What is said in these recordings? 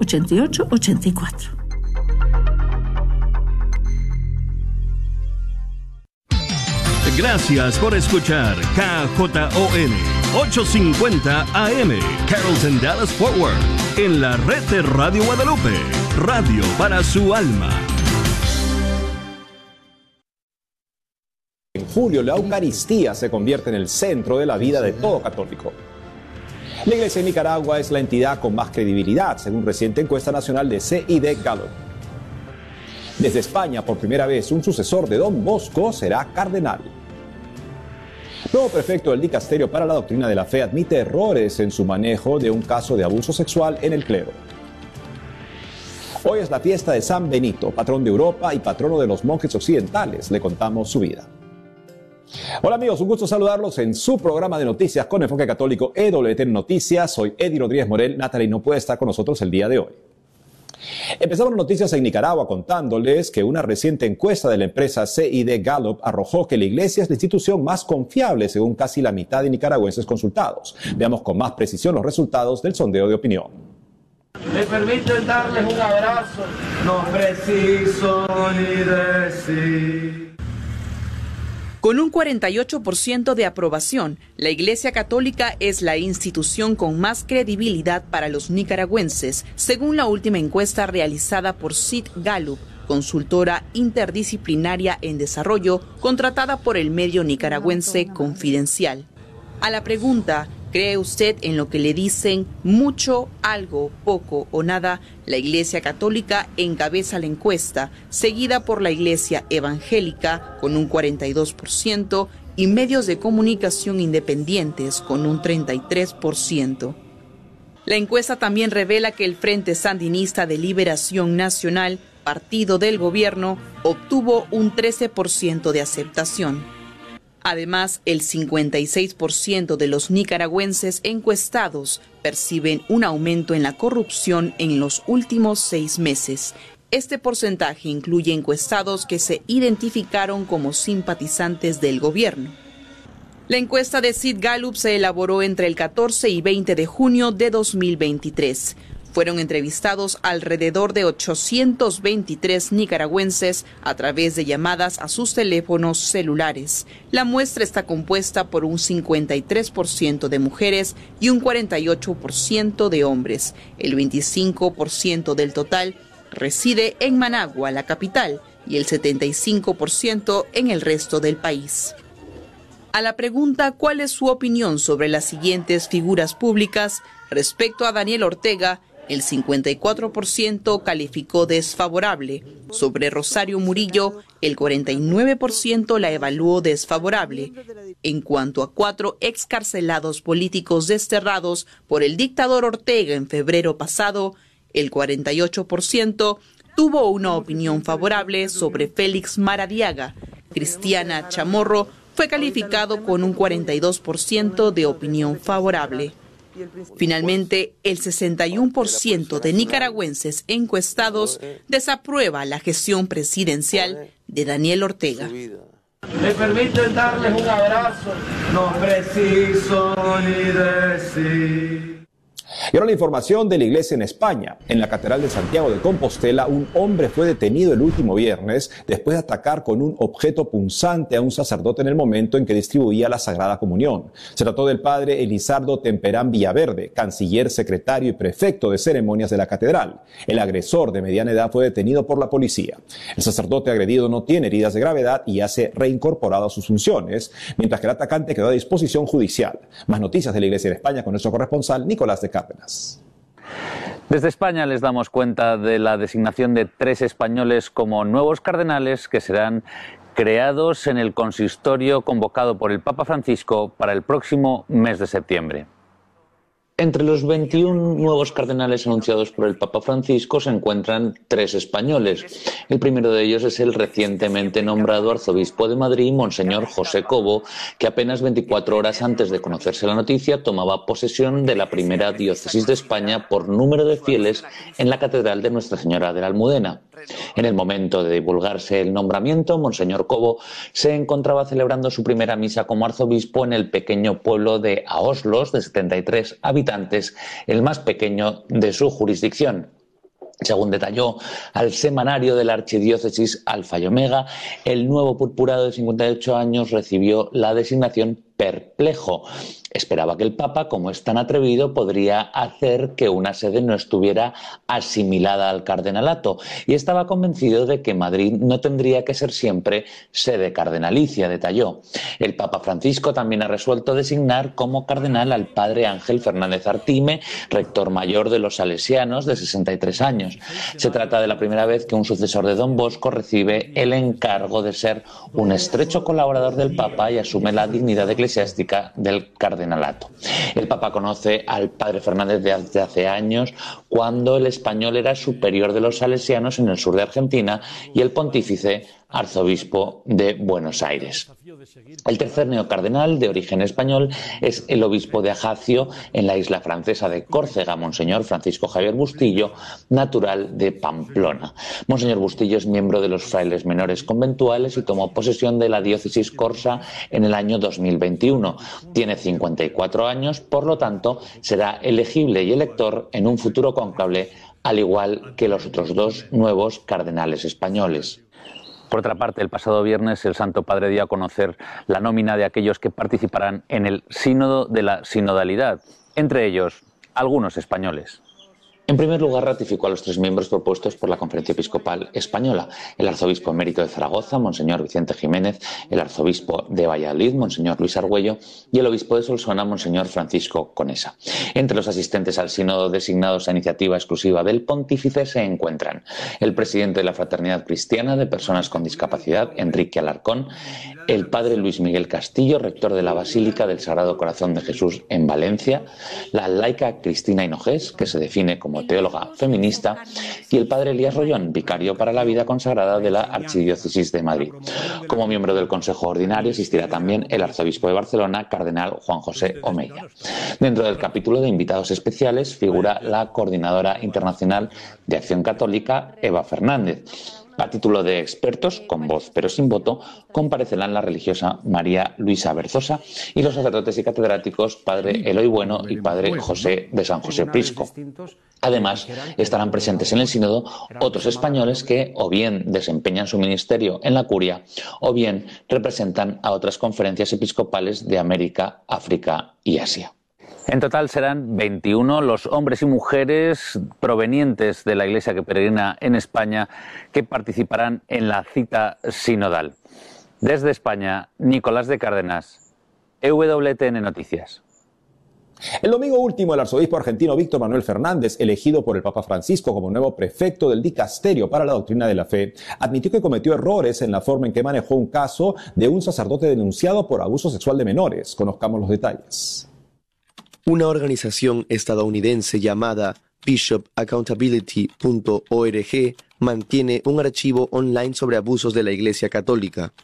8884. Gracias por escuchar KJON 850 AM Carrollton Dallas Forward en la red de Radio Guadalupe, radio para su alma. En julio la Eucaristía se convierte en el centro de la vida de todo católico. La Iglesia de Nicaragua es la entidad con más credibilidad, según reciente encuesta nacional de CID Gallup. Desde España, por primera vez, un sucesor de Don Bosco será cardenal. Nuevo prefecto del Dicasterio para la Doctrina de la Fe admite errores en su manejo de un caso de abuso sexual en el clero. Hoy es la fiesta de San Benito, patrón de Europa y patrono de los monjes occidentales. Le contamos su vida. Hola amigos, un gusto saludarlos en su programa de noticias con enfoque católico EWT Noticias. Soy Eddie Rodríguez Morel. Natalie no puede estar con nosotros el día de hoy. Empezamos noticias en Nicaragua contándoles que una reciente encuesta de la empresa CID Gallup arrojó que la iglesia es la institución más confiable según casi la mitad de nicaragüenses consultados. Veamos con más precisión los resultados del sondeo de opinión. Me permiten darles un abrazo, no preciso ni decir. Con un 48% de aprobación, la Iglesia Católica es la institución con más credibilidad para los nicaragüenses, según la última encuesta realizada por Sid Gallup, consultora interdisciplinaria en desarrollo contratada por el medio nicaragüense Confidencial. A la pregunta ¿Cree usted en lo que le dicen mucho, algo, poco o nada? La Iglesia Católica encabeza la encuesta, seguida por la Iglesia Evangélica con un 42% y medios de comunicación independientes con un 33%. La encuesta también revela que el Frente Sandinista de Liberación Nacional, partido del gobierno, obtuvo un 13% de aceptación. Además, el 56% de los nicaragüenses encuestados perciben un aumento en la corrupción en los últimos seis meses. Este porcentaje incluye encuestados que se identificaron como simpatizantes del gobierno. La encuesta de Sid Gallup se elaboró entre el 14 y 20 de junio de 2023. Fueron entrevistados alrededor de 823 nicaragüenses a través de llamadas a sus teléfonos celulares. La muestra está compuesta por un 53% de mujeres y un 48% de hombres. El 25% del total reside en Managua, la capital, y el 75% en el resto del país. A la pregunta cuál es su opinión sobre las siguientes figuras públicas respecto a Daniel Ortega, el 54% calificó desfavorable. Sobre Rosario Murillo, el 49% la evaluó desfavorable. En cuanto a cuatro excarcelados políticos desterrados por el dictador Ortega en febrero pasado, el 48% tuvo una opinión favorable sobre Félix Maradiaga. Cristiana Chamorro fue calificado con un 42% de opinión favorable. Finalmente, el 61% de nicaragüenses encuestados desaprueba la gestión presidencial de Daniel Ortega. Me permiten darles un abrazo, no preciso ni decir. Y ahora la información de la iglesia en España. En la Catedral de Santiago de Compostela, un hombre fue detenido el último viernes después de atacar con un objeto punzante a un sacerdote en el momento en que distribuía la Sagrada Comunión. Se trató del padre Elizardo Temperán Villaverde, canciller, secretario y prefecto de ceremonias de la catedral. El agresor de mediana edad fue detenido por la policía. El sacerdote agredido no tiene heridas de gravedad y ya reincorporado a sus funciones, mientras que el atacante quedó a disposición judicial. Más noticias de la iglesia de España con nuestro corresponsal Nicolás de Desde España les damos cuenta de la designación de tres españoles como nuevos cardenales que serán creados en el consistorio convocado por el Papa Francisco para el próximo mes de septiembre. Entre los 21 nuevos cardenales anunciados por el Papa Francisco se encuentran tres españoles. El primero de ellos es el recientemente nombrado arzobispo de Madrid, Monseñor José Cobo, que apenas 24 horas antes de conocerse la noticia tomaba posesión de la primera diócesis de España por número de fieles en la Catedral de Nuestra Señora de la Almudena. En el momento de divulgarse el nombramiento, Monseñor Cobo se encontraba celebrando su primera misa como arzobispo en el pequeño pueblo de Aoslos, de 73 habitantes, el más pequeño de su jurisdicción. Según detalló al semanario de la archidiócesis Alfa y Omega, el nuevo purpurado de 58 años recibió la designación perplejo. Esperaba que el Papa, como es tan atrevido, podría hacer que una sede no estuviera asimilada al cardenalato y estaba convencido de que Madrid no tendría que ser siempre sede cardenalicia, detalló. El Papa Francisco también ha resuelto designar como cardenal al padre Ángel Fernández Artime, rector mayor de los Salesianos de 63 años. Se trata de la primera vez que un sucesor de Don Bosco recibe el encargo de ser un estrecho colaborador del Papa y asume la dignidad eclesiástica del cardenal el Papa conoce al padre Fernández desde hace años, cuando el español era superior de los salesianos en el sur de Argentina y el pontífice arzobispo de Buenos Aires. El tercer neocardenal, de origen español, es el obispo de Ajacio en la isla francesa de Córcega, Monseñor Francisco Javier Bustillo, natural de Pamplona. Monseñor Bustillo es miembro de los frailes menores conventuales y tomó posesión de la diócesis corsa en el año 2021. Tiene 54 años, por lo tanto, será elegible y elector en un futuro conclave, al igual que los otros dos nuevos cardenales españoles. Por otra parte, el pasado viernes el Santo Padre dio a conocer la nómina de aquellos que participarán en el Sínodo de la Sinodalidad, entre ellos algunos españoles. En primer lugar, ratificó a los tres miembros propuestos por la Conferencia Episcopal Española, el arzobispo emérito de Zaragoza, Monseñor Vicente Jiménez, el arzobispo de Valladolid, Monseñor Luis Argüello, y el obispo de Solsona, Monseñor Francisco Conesa. Entre los asistentes al sínodo designados a iniciativa exclusiva del pontífice se encuentran el presidente de la Fraternidad Cristiana de Personas con Discapacidad, Enrique Alarcón, el padre Luis Miguel Castillo, rector de la Basílica del Sagrado Corazón de Jesús en Valencia, la laica Cristina Hinojés, que se define como teóloga feminista, y el padre Elías Rollón, vicario para la vida consagrada de la Archidiócesis de Madrid. Como miembro del Consejo Ordinario asistirá también el arzobispo de Barcelona, cardenal Juan José Omeya. Dentro del capítulo de invitados especiales figura la coordinadora internacional de Acción Católica, Eva Fernández. A título de expertos, con voz pero sin voto, comparecerán la religiosa María Luisa Berzosa y los sacerdotes y catedráticos Padre Eloy Bueno y Padre José de San José Prisco. Además, estarán presentes en el sínodo otros españoles que o bien desempeñan su ministerio en la curia o bien representan a otras conferencias episcopales de América, África y Asia. En total serán 21 los hombres y mujeres provenientes de la Iglesia que peregrina en España que participarán en la cita sinodal. Desde España, Nicolás de Cárdenas, EWTN Noticias. El domingo último, el arzobispo argentino Víctor Manuel Fernández, elegido por el Papa Francisco como nuevo prefecto del dicasterio para la doctrina de la fe, admitió que cometió errores en la forma en que manejó un caso de un sacerdote denunciado por abuso sexual de menores. Conozcamos los detalles. Una organización estadounidense llamada bishopaccountability.org mantiene un archivo online sobre abusos de la Iglesia Católica.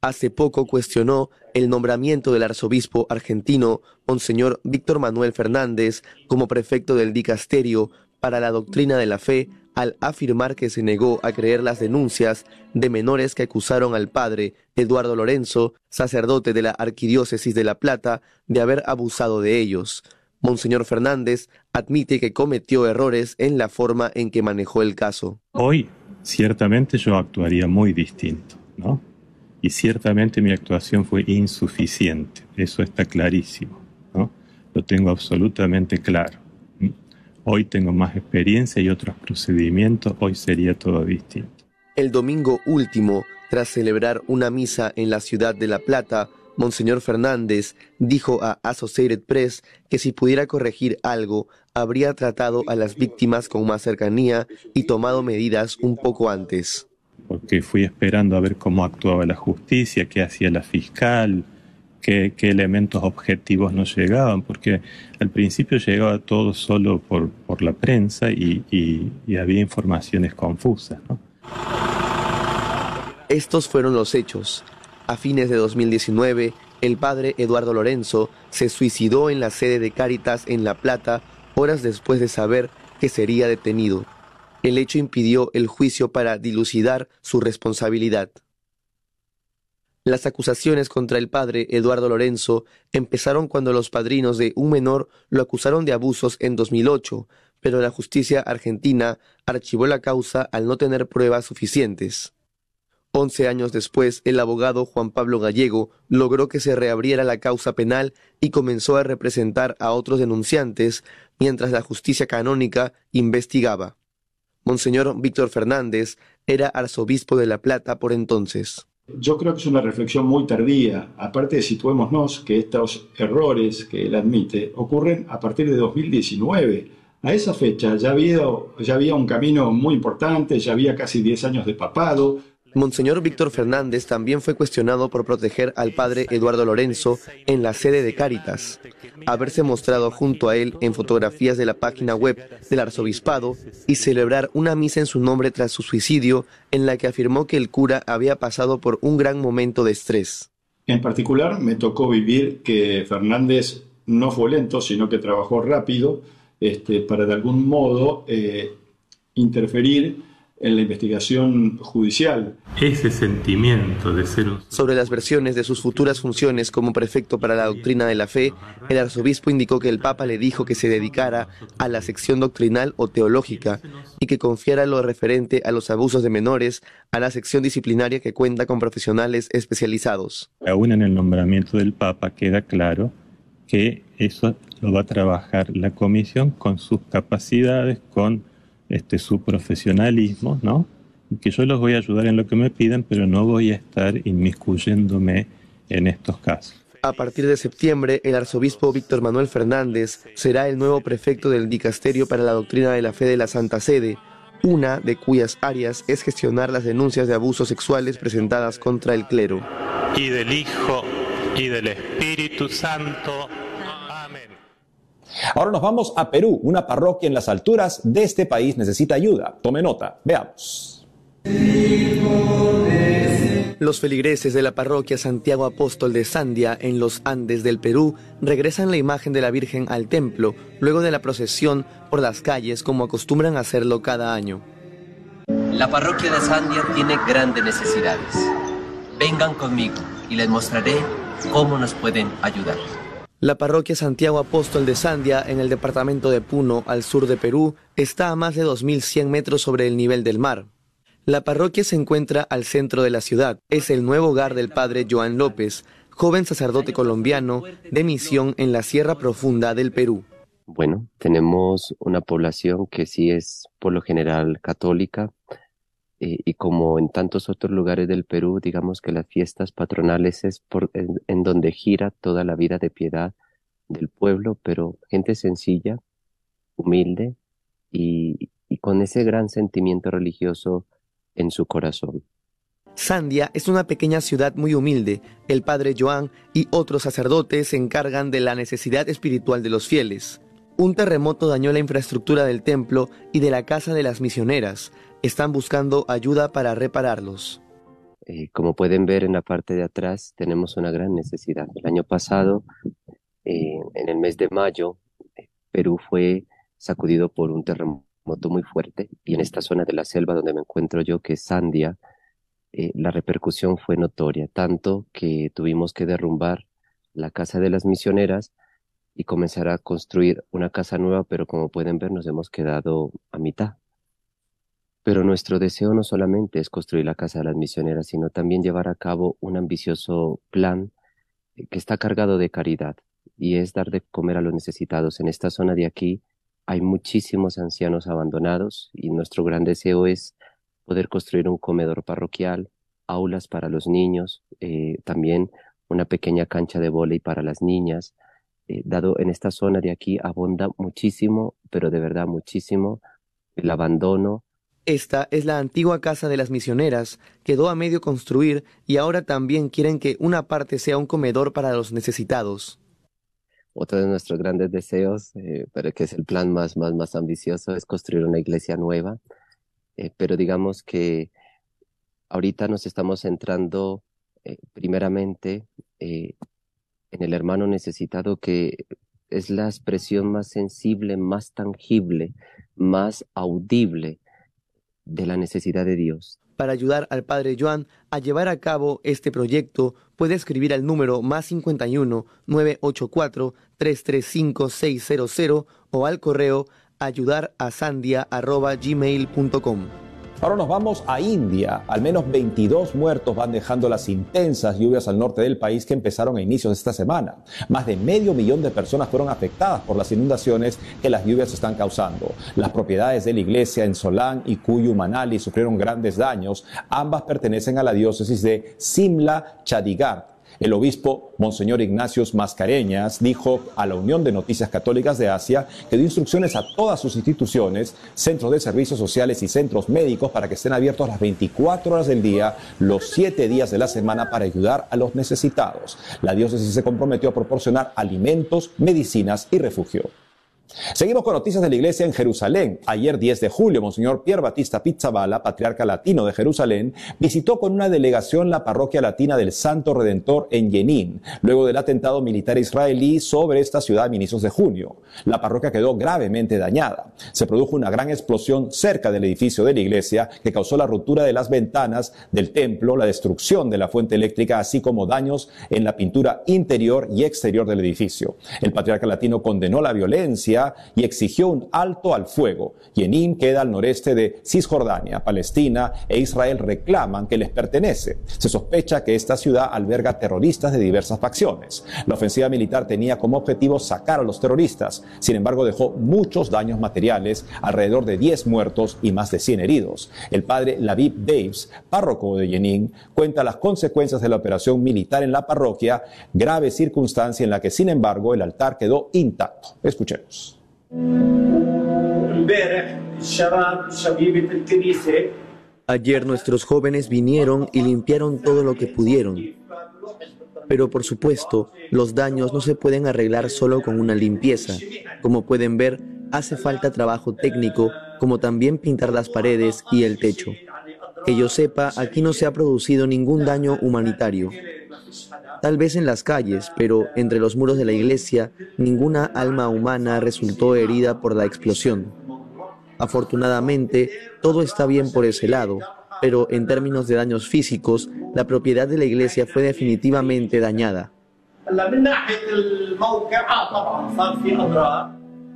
Hace poco cuestionó el nombramiento del arzobispo argentino Monseñor Víctor Manuel Fernández como prefecto del dicasterio para la doctrina de la fe al afirmar que se negó a creer las denuncias de menores que acusaron al padre Eduardo Lorenzo, sacerdote de la Arquidiócesis de La Plata, de haber abusado de ellos. Monseñor Fernández admite que cometió errores en la forma en que manejó el caso. Hoy, ciertamente yo actuaría muy distinto, ¿no? Y ciertamente mi actuación fue insuficiente, eso está clarísimo, ¿no? Lo tengo absolutamente claro. Hoy tengo más experiencia y otros procedimientos, hoy sería todo distinto. El domingo último, tras celebrar una misa en la ciudad de La Plata, Monseñor Fernández dijo a Associated Press que si pudiera corregir algo, habría tratado a las víctimas con más cercanía y tomado medidas un poco antes. Porque fui esperando a ver cómo actuaba la justicia, qué hacía la fiscal, qué, elementos objetivos nos llegaban, porque al principio llegaba todo solo por, por la prensa y, y, había informaciones confusas. Estos fueron los hechos. A fines de 2019, el padre Eduardo Lorenzo se suicidó en la sede de Cáritas en La Plata horas después de saber que sería detenido. El hecho impidió el juicio para dilucidar su responsabilidad. Las acusaciones contra el padre Eduardo Lorenzo empezaron cuando los padrinos de un menor lo acusaron de abusos en 2008, pero la justicia argentina archivó la causa al no tener pruebas suficientes. Once años después, el abogado Juan Pablo Gallego logró que se reabriera la causa penal y comenzó a representar a otros denunciantes mientras la justicia canónica investigaba. Monseñor Víctor Fernández era arzobispo de La Plata por entonces. Yo creo que es una reflexión muy tardía. Aparte, situémonos que estos errores que él admite ocurren a partir de 2019. A esa fecha ya había, ya había un camino muy importante, ya había casi 10 años de papado, Monseñor Víctor Fernández también fue cuestionado por proteger al padre Eduardo Lorenzo en la sede de Cáritas, haberse mostrado junto a él en fotografías de la página web del arzobispado y celebrar una misa en su nombre tras su suicidio en la que afirmó que el cura había pasado por un gran momento de estrés. En particular, me tocó vivir que Fernández no fue lento, sino que trabajó rápido este, para de algún modo eh, interferir en la investigación judicial. Ese sentimiento de ser Sobre las versiones de sus futuras funciones como prefecto para la doctrina de la fe, el arzobispo indicó que el Papa le dijo que se dedicara a la sección doctrinal o teológica y que confiara lo referente a los abusos de menores a la sección disciplinaria que cuenta con profesionales especializados. Aún en el nombramiento del Papa queda claro que eso lo va a trabajar la comisión con sus capacidades, con este, su profesionalismo, ¿no? que yo los voy a ayudar en lo que me pidan, pero no voy a estar inmiscuyéndome en estos casos. A partir de septiembre, el arzobispo Víctor Manuel Fernández será el nuevo prefecto del Dicasterio para la Doctrina de la Fe de la Santa Sede, una de cuyas áreas es gestionar las denuncias de abusos sexuales presentadas contra el clero. Y del Hijo y del Espíritu Santo. Ahora nos vamos a Perú. Una parroquia en las alturas de este país necesita ayuda. Tome nota. Veamos. Los feligreses de la parroquia Santiago Apóstol de Sandia, en los Andes del Perú, regresan la imagen de la Virgen al templo luego de la procesión por las calles como acostumbran a hacerlo cada año. La parroquia de Sandia tiene grandes necesidades. Vengan conmigo y les mostraré cómo nos pueden ayudar. La parroquia Santiago Apóstol de Sandia, en el departamento de Puno, al sur de Perú, está a más de 2.100 metros sobre el nivel del mar. La parroquia se encuentra al centro de la ciudad. Es el nuevo hogar del padre Joan López, joven sacerdote colombiano de misión en la Sierra Profunda del Perú. Bueno, tenemos una población que sí es por lo general católica, eh, y como en tantos otros lugares del Perú, digamos que las fiestas patronales es en, donde gira toda la vida de piedad del pueblo, pero gente sencilla, humilde y, y con ese gran sentimiento religioso en su corazón. Sandia es una pequeña ciudad muy humilde. El padre Joan y otros sacerdotes se encargan de la necesidad espiritual de los fieles. Un terremoto dañó la infraestructura del templo y de la casa de las misioneras están buscando ayuda para repararlos. Eh, como pueden ver en la parte de atrás, tenemos una gran necesidad. El año pasado, eh, en el mes de mayo, eh, Perú fue sacudido por un terremoto muy fuerte y en esta zona de la selva donde me encuentro yo, que es Sandia, la repercusión fue notoria, tanto que tuvimos que derrumbar la casa de las misioneras y comenzar a construir una casa nueva, pero como pueden ver nos hemos quedado a mitad. Pero nuestro deseo no solamente es construir la Casa de las Misioneras, sino también llevar a cabo un ambicioso plan eh, que está cargado de caridad y es dar de comer a los necesitados. En esta zona de aquí hay muchísimos ancianos abandonados y nuestro gran deseo es poder construir un comedor parroquial, aulas para los niños, eh, también una pequeña cancha de vóley para las niñas. Eh, dado en esta zona de aquí abunda muchísimo, pero de verdad muchísimo, el abandono, esta es la antigua casa de las misioneras, quedó a medio construir y ahora también quieren que una parte sea un comedor para los necesitados. Otro de nuestros grandes deseos, eh, pero que es el plan más, más, más ambicioso, es construir una iglesia nueva. Eh, pero digamos que ahorita nos estamos centrando eh, primeramente en el hermano necesitado que es la expresión más sensible, más tangible, más audible de la necesidad de Dios. Para ayudar al Padre Joan a llevar a cabo este proyecto, puede escribir al número más 51 984 335 600 o al correo ayudarasandia.gmail.com. Ahora nos vamos a India. Al menos 22 muertos van dejando las intensas lluvias al norte del país que empezaron a inicios de esta semana. Más de medio millón de personas fueron afectadas por las inundaciones que las lluvias están causando. Las propiedades de la iglesia en Solan y Cuyu Manali sufrieron grandes daños. Ambas pertenecen a la diócesis de Simla Chadigar el obispo Monseñor Ignacios Mascareñas dijo a la Unión de Noticias Católicas de Asia que dio instrucciones a todas sus instituciones, centros de servicios sociales y centros médicos para que estén abiertos las 24 horas del día, los 7 días de la semana para ayudar a los necesitados. La diócesis se comprometió a proporcionar alimentos, medicinas y refugio. Seguimos con noticias de la iglesia en Jerusalén. Ayer 10 de julio, Monseñor Pierre Batista Pizzabala, patriarca latino de Jerusalén, visitó con una delegación la parroquia latina del Santo Redentor en Jenin, luego del atentado militar israelí sobre esta ciudad a inicios de junio. La parroquia quedó gravemente dañada. Se produjo una gran explosión cerca del edificio de la iglesia que causó la ruptura de las ventanas del templo, la destrucción de la fuente eléctrica, así como daños en la pintura interior y exterior del edificio. El patriarca latino condenó la violencia y exigió un alto al fuego. Yenin queda al noreste de Cisjordania. Palestina e Israel reclaman que les pertenece. Se sospecha que esta ciudad alberga terroristas de diversas facciones. La ofensiva militar tenía como objetivo sacar a los terroristas. Sin embargo, dejó muchos daños materiales, alrededor de 10 muertos y más de 100 heridos. El padre Lavib Daves, párroco de Yenin, cuenta las consecuencias de la operación militar en la parroquia, grave circunstancia en la que, sin embargo, el altar quedó intacto. Escuchemos. Ayer nuestros jóvenes vinieron y limpiaron todo lo que pudieron. Pero por supuesto, los daños no se pueden arreglar solo con una limpieza. Como pueden ver, hace falta trabajo técnico, como también pintar las paredes y el techo. Que yo sepa, aquí no se ha producido ningún daño humanitario tal vez en las calles, pero entre los muros de la iglesia ninguna alma humana resultó herida por la explosión. Afortunadamente, todo está bien por ese lado, pero en términos de daños físicos, la propiedad de la iglesia fue definitivamente dañada.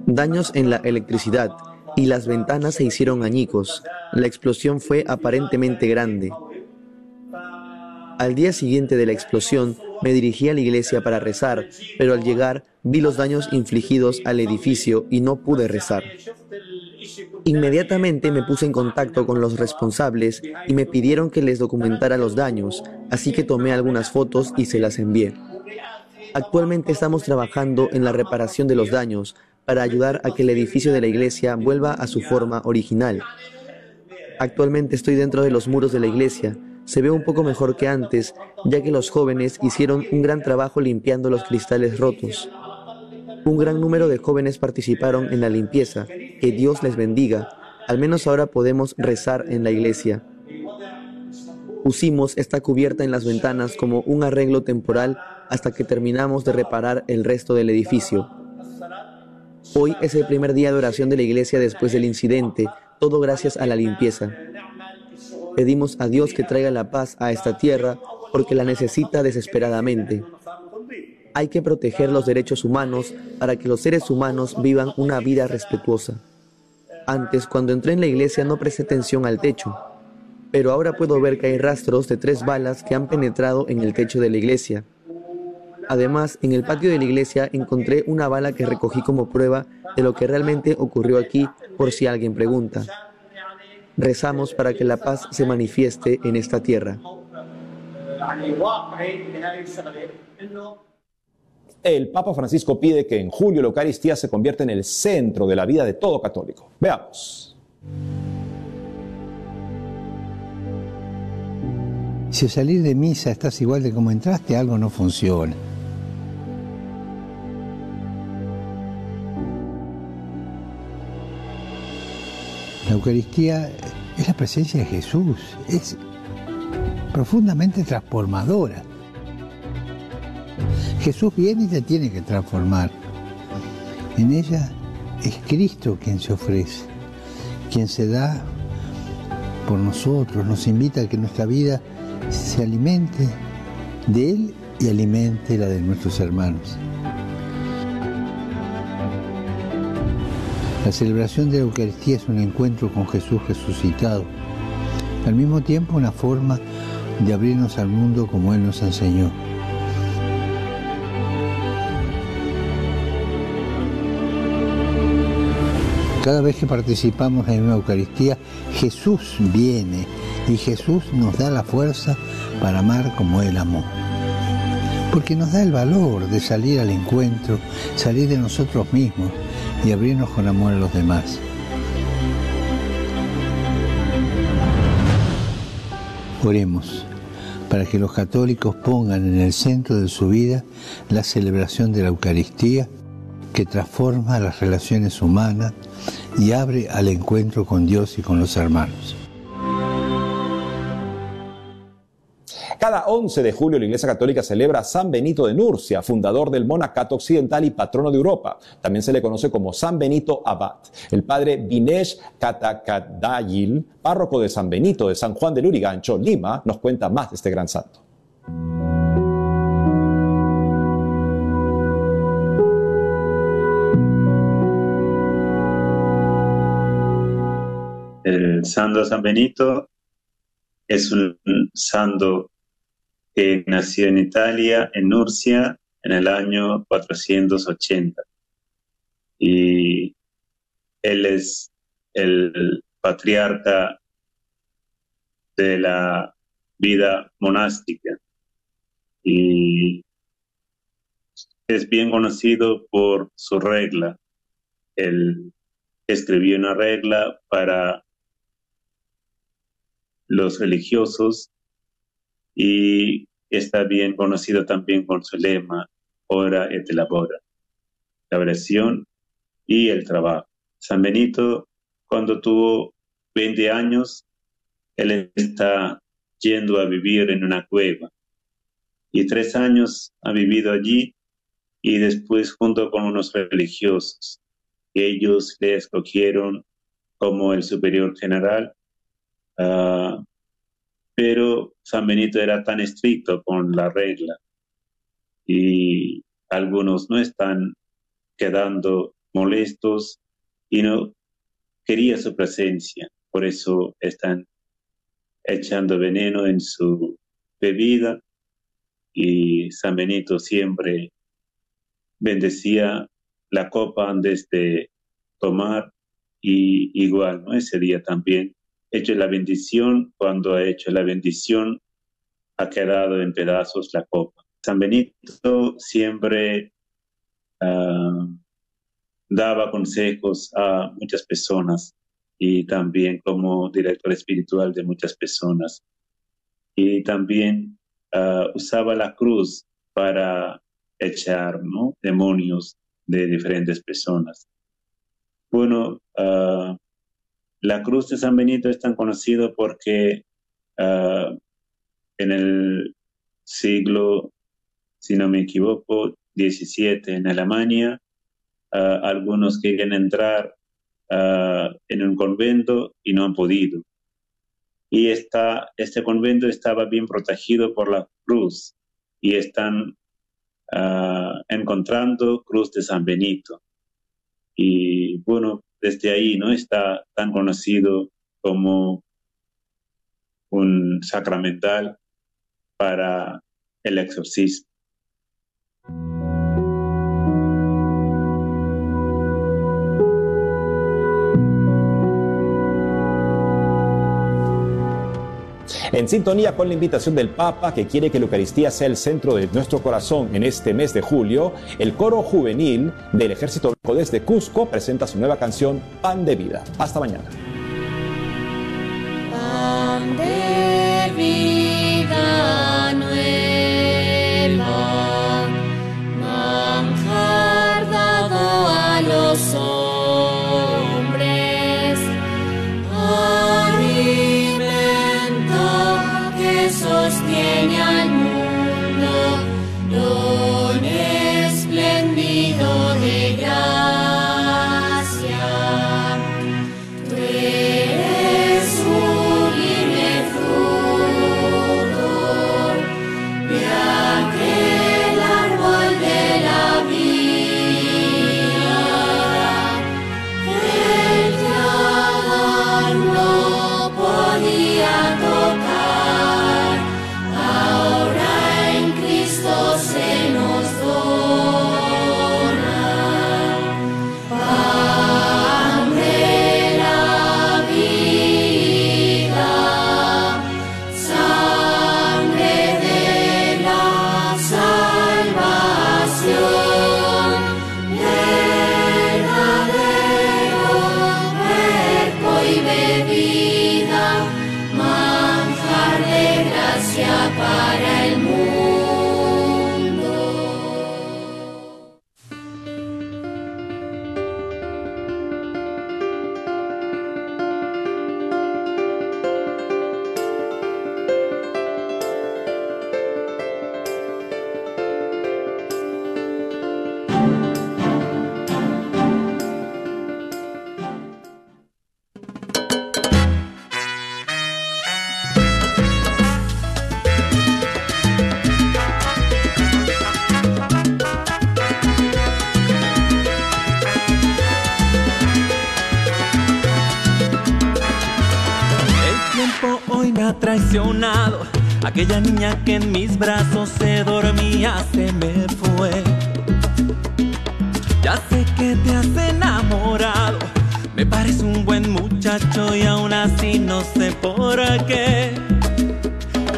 Daños en la electricidad y las ventanas se hicieron añicos. La explosión fue aparentemente grande. Al día siguiente de la explosión, me dirigí a la iglesia para rezar, pero al llegar vi los daños infligidos al edificio y no pude rezar. Inmediatamente me puse en contacto con los responsables y me pidieron que les documentara los daños, así que tomé algunas fotos y se las envié. Actualmente estamos trabajando en la reparación de los daños para ayudar a que el edificio de la iglesia vuelva a su forma original. Actualmente estoy dentro de los muros de la iglesia se ve un poco mejor que antes, ya que los jóvenes hicieron un gran trabajo limpiando los cristales rotos. Un gran número de jóvenes participaron en la limpieza. Que Dios les bendiga. Al menos ahora podemos rezar en la iglesia. Pusimos esta cubierta en las ventanas como un arreglo temporal hasta que terminamos de reparar el resto del edificio. Hoy es el primer día de oración de la iglesia después del incidente, todo gracias a la limpieza. Pedimos a Dios que traiga la paz a esta tierra porque la necesita desesperadamente. Hay que proteger los derechos humanos para que los seres humanos vivan una vida respetuosa. Antes, cuando entré en la iglesia, no presté atención al techo, pero ahora puedo ver que hay rastros de tres balas que han penetrado en el techo de la iglesia. Además, en el patio de la iglesia encontré una bala que recogí como prueba de lo que realmente ocurrió aquí, por si alguien pregunta. Rezamos para que la paz se manifieste en esta tierra. El Papa Francisco pide que en julio la Eucaristía se convierta en el centro de la vida de todo católico. Veamos. Si al salir de misa estás igual de como entraste, algo no funciona. La Eucaristía es la presencia de Jesús, es profundamente transformadora. Jesús viene y te tiene que transformar. En ella es Cristo quien se ofrece, quien se da por nosotros, nos invita a que nuestra vida se alimente de Él y alimente la de nuestros hermanos. La celebración de la Eucaristía es un encuentro con Jesús resucitado, al mismo tiempo una forma de abrirnos al mundo como Él nos enseñó. Cada vez que participamos en una Eucaristía, Jesús viene y Jesús nos da la fuerza para amar como Él amó. Porque nos da el valor de salir al encuentro, salir de nosotros mismos y abrirnos con amor a los demás. Oremos para que los católicos pongan en el centro de su vida la celebración de la Eucaristía que transforma las relaciones humanas y abre al encuentro con Dios y con los hermanos. Cada 11 de julio la Iglesia Católica celebra a San Benito de Nurcia, fundador del Monacato Occidental y patrono de Europa. También se le conoce como San Benito Abad. El padre Vinesh Katakadayil, párroco de San Benito de San Juan de Lurigancho, Lima, nos cuenta más de este gran santo. El santo San Benito es un santo que nació en Italia, en Nurcia, en el año 480. Y él es el patriarca de la vida monástica y es bien conocido por su regla. Él escribió una regla para los religiosos y está bien conocido también con su lema, ora et labora, la oración y el trabajo. San Benito, cuando tuvo 20 años, él está yendo a vivir en una cueva y tres años ha vivido allí y después junto con unos religiosos. Ellos le escogieron como el superior general pero San Benito era tan estricto con la regla y algunos no están quedando molestos y no quería su presencia, por eso están echando veneno en su bebida y San Benito siempre bendecía la copa antes de tomar y igual, ¿no? Ese día también hecho la bendición, cuando ha hecho la bendición, ha quedado en pedazos la copa. San Benito siempre ah, daba consejos a muchas personas y también como director espiritual de muchas personas. Y también ah, usaba la cruz para echar demonios de diferentes personas. Bueno, uh, la cruz de San Benito es tan conocido porque ah, en el siglo, si no me equivoco, 17 en Alemania, ah, algunos quieren entrar ah, en un convento y no han podido. Y esta, este convento estaba bien protegido por la cruz y están encontrando cruz de San Benito. Y bueno, desde ahí no está tan conocido como un sacramental para el exorcismo. En sintonía con la invitación del Papa, que quiere que la Eucaristía sea el centro de nuestro corazón en este mes de julio, el coro juvenil del Ejército desde Cusco presenta su nueva canción Pan de Vida. Hasta mañana. Hoy me ha traicionado. Aquella niña que en mis brazos se dormía se me fue. Ya sé que te has enamorado. Me parece un buen muchacho y aún así no sé por qué.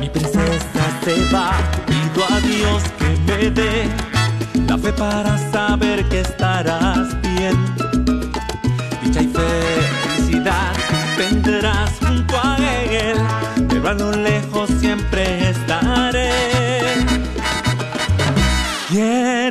Mi princesa se va. Pido a Dios que me dé la fe para saber que estarás bien. Dicha y felicidad pero a lo lejos siempre estaré. Y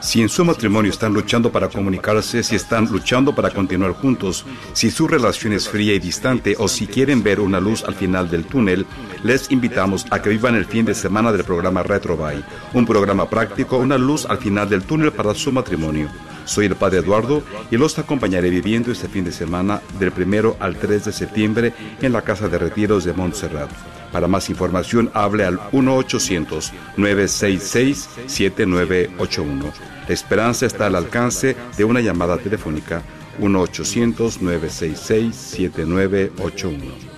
Si en su matrimonio están luchando para comunicarse, si están luchando para continuar juntos, si su relación es fría y distante o si quieren ver una luz al final del túnel, les invitamos a que vivan el fin de semana del programa Retrobay, un programa práctico, una luz al final del túnel para su matrimonio. Soy el Padre Eduardo y los acompañaré viviendo este fin de semana del primero al 3 de septiembre en la Casa de Retiros de Montserrat. Para más información, hable al 1-800-966-7981. La esperanza está al alcance de una llamada telefónica 1-800-966-7981.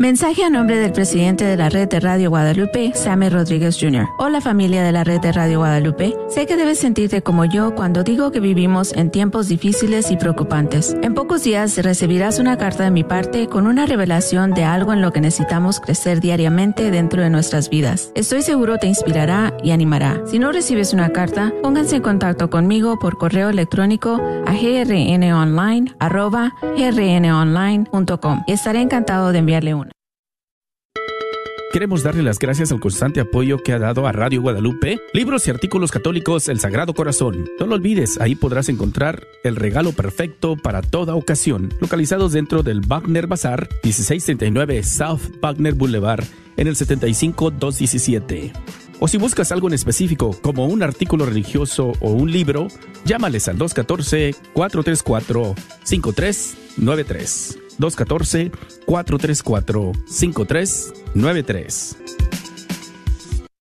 Mensaje a nombre del presidente de la red de Radio Guadalupe, Sammy Rodríguez Jr. Hola familia de la red de Radio Guadalupe. Sé que debes sentirte como yo cuando digo que vivimos en tiempos difíciles y preocupantes. En pocos días recibirás una carta de mi parte con una revelación de algo en lo que necesitamos crecer diariamente dentro de nuestras vidas. Estoy seguro te inspirará y animará. Si no recibes una carta, pónganse en contacto conmigo por correo electrónico a grnonline.com y estaré encantado de enviarle una. Queremos darle las gracias al constante apoyo que ha dado a Radio Guadalupe, libros y artículos católicos El Sagrado Corazón. No lo olvides, ahí podrás encontrar el regalo perfecto para toda ocasión, localizados dentro del Wagner Bazar, 1639 South Wagner Boulevard, en el 75217. O si buscas algo en específico, como un artículo religioso o un libro, llámales al 214-434-5393. 214-434-5393.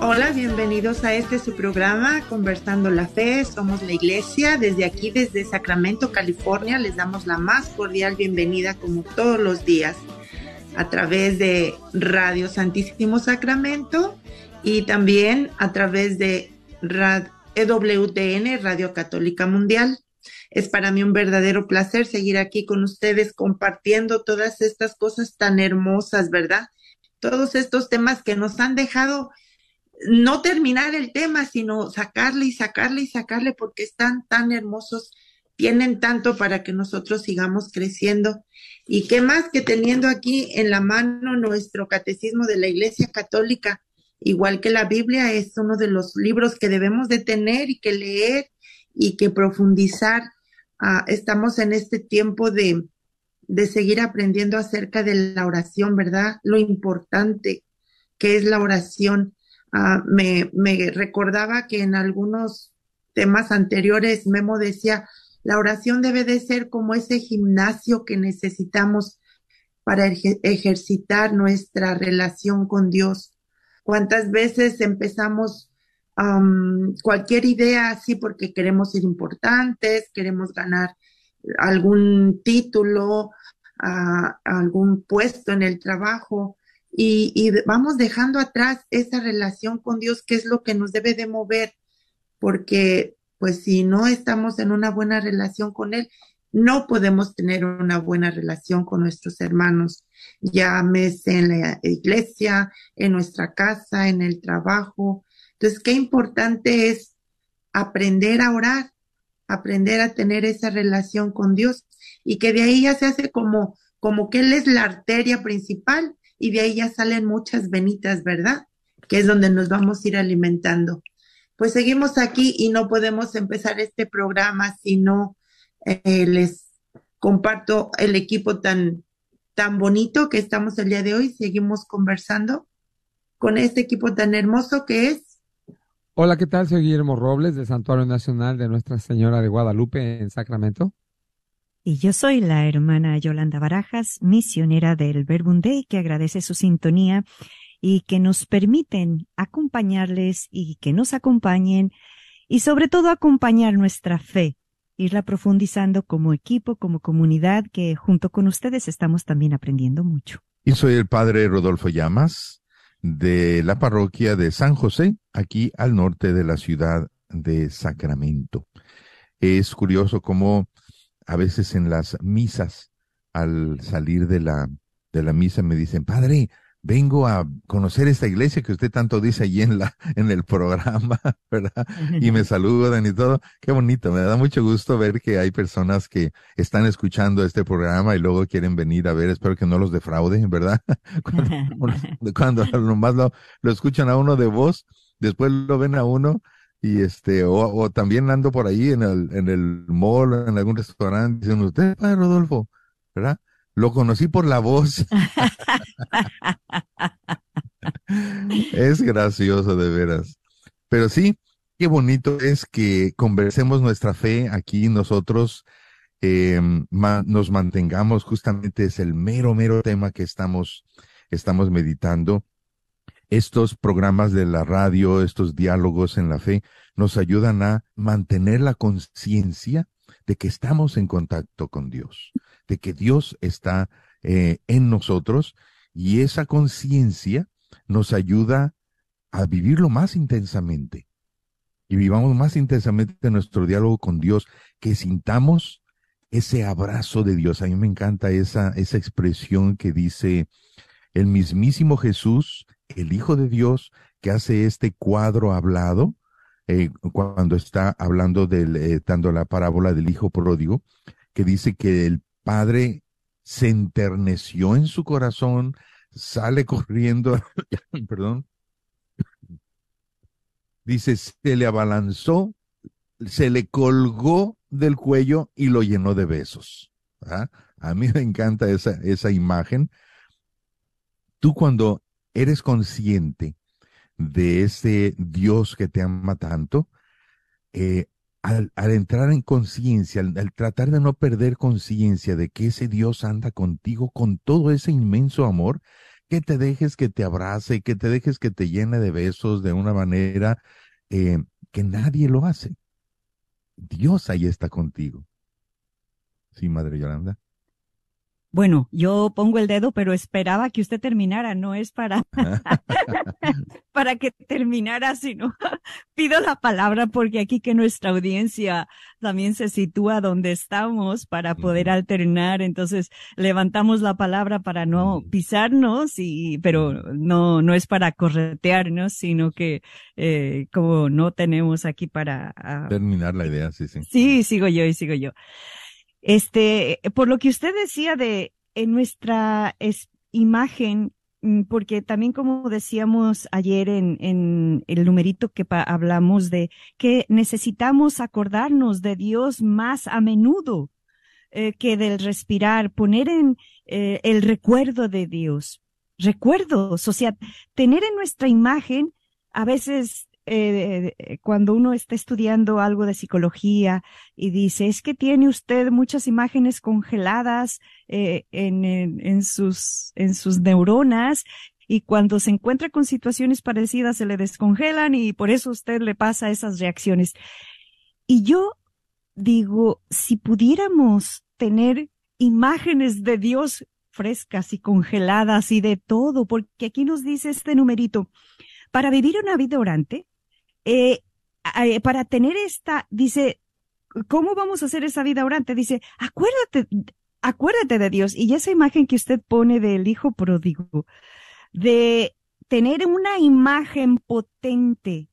Hola, bienvenidos a este su programa Conversando la Fe. Somos la iglesia. Desde aquí, desde Sacramento, California, les damos la más cordial bienvenida como todos los días a través de Radio Santísimo Sacramento y también a través de EWTN, Radio Católica Mundial. Es para mí un verdadero placer seguir aquí con ustedes compartiendo todas estas cosas tan hermosas, ¿verdad? Todos estos temas que nos han dejado no terminar el tema, sino sacarle y sacarle y sacarle porque están tan hermosos, tienen tanto para que nosotros sigamos creciendo. Y qué más que teniendo aquí en la mano nuestro catecismo de la Iglesia Católica, igual que la Biblia, es uno de los libros que debemos de tener y que leer y que profundizar. Ah, estamos en este tiempo de, de seguir aprendiendo acerca de la oración, ¿verdad? Lo importante que es la oración. Ah, me, me recordaba que en algunos temas anteriores Memo decía, la oración debe de ser como ese gimnasio que necesitamos para ejer- ejercitar nuestra relación con Dios. ¿Cuántas veces empezamos am, cualquier idea así porque queremos ser importantes, queremos ganar algún título, algún puesto en el trabajo y, y vamos dejando atrás esa relación con Dios que es lo que nos debe de mover porque pues si no estamos en una buena relación con Él, no podemos tener una buena relación con nuestros hermanos, llámese en la iglesia, en nuestra casa, en el trabajo. Entonces, qué importante es aprender a orar, aprender a tener esa relación con Dios y que de ahí ya se hace como, como que Él es la arteria principal y de ahí ya salen muchas venitas, ¿verdad? Que es donde nos vamos a ir alimentando. Pues seguimos aquí y no podemos empezar este programa si no eh, les comparto el equipo tan, tan bonito que estamos el día de hoy. Seguimos conversando con este equipo tan hermoso que es Hola, ¿qué tal? Soy Guillermo Robles del Santuario Nacional de Nuestra Señora de Guadalupe en Sacramento. Y yo soy la hermana Yolanda Barajas, misionera del Verbum Dei, que agradece su sintonía y que nos permiten acompañarles y que nos acompañen y sobre todo acompañar nuestra fe, irla profundizando como equipo, como comunidad, que junto con ustedes estamos también aprendiendo mucho. Y soy el padre Rodolfo Llamas de la parroquia de San José, aquí al norte de la ciudad de Sacramento. Es curioso cómo a veces en las misas, al salir de la, de la misa, me dicen, padre, vengo a conocer esta iglesia que usted tanto dice allí en la, en el programa, ¿verdad? Y me saludan y todo. Qué bonito, me da mucho gusto ver que hay personas que están escuchando este programa y luego quieren venir a ver, espero que no los defrauden, ¿verdad? Cuando, cuando nomás lo, lo escuchan a uno de voz, después lo ven a uno y este, o, o también ando por ahí en el, en el mall, en algún restaurante, dicen, usted, padre Rodolfo, ¿verdad? Lo conocí por la voz. Es gracioso de veras. Pero sí, qué bonito es que conversemos nuestra fe aquí nosotros, eh, ma- nos mantengamos, justamente es el mero, mero tema que estamos, estamos meditando. Estos programas de la radio, estos diálogos en la fe, nos ayudan a mantener la conciencia de que estamos en contacto con Dios, de que Dios está eh, en nosotros y esa conciencia nos ayuda a vivirlo más intensamente y vivamos más intensamente nuestro diálogo con Dios, que sintamos ese abrazo de Dios. A mí me encanta esa, esa expresión que dice el mismísimo Jesús, el Hijo de Dios, que hace este cuadro hablado, eh, cuando está hablando del, eh, la parábola del Hijo pródigo, que dice que el Padre se enterneció en su corazón, sale corriendo, perdón, dice, se le abalanzó, se le colgó del cuello y lo llenó de besos. A mí me encanta esa, esa imagen. Tú cuando eres consciente de ese Dios que te ama tanto, eh, al, entrar en conciencia, al, tratar de no perder conciencia de que ese Dios anda contigo con todo ese inmenso amor, que te dejes que te abrace, que te dejes que te llene de besos de una manera eh, que nadie lo hace. Dios ahí está contigo. Sí, Madre Yolanda. Bueno, yo pongo el dedo, pero esperaba que usted terminara, no es para, para que terminara, sino pido la palabra porque aquí que nuestra audiencia también se sitúa donde estamos para poder alternar, entonces levantamos la palabra para no pisarnos y, pero no, no es para corretearnos, sino que, eh, como no tenemos aquí para ah, terminar la idea, sí, sí. Sí, sigo yo y sigo yo. Este, por lo que usted decía de en nuestra imagen, mm, porque también como decíamos ayer en, en el numerito que hablamos de que necesitamos acordarnos de Dios más a menudo eh, que del respirar, poner en eh, el recuerdo de Dios. Recuerdos, o sea, tener en nuestra imagen a veces eh, eh, cuando uno está estudiando algo de psicología y dice, es que tiene usted muchas imágenes congeladas eh, en, en, sus, en sus neuronas y cuando se encuentra con situaciones parecidas se le descongelan y por eso usted le pasa esas reacciones. Y yo digo, si pudiéramos tener imágenes de Dios frescas y congeladas y de todo, porque aquí nos dice este numerito, para vivir una vida orante, eh, eh, para tener esta, dice, ¿cómo vamos a hacer esa vida orante? Dice, acuérdate, acuérdate de Dios. Y esa imagen que usted pone del hijo pródigo, de tener una imagen potente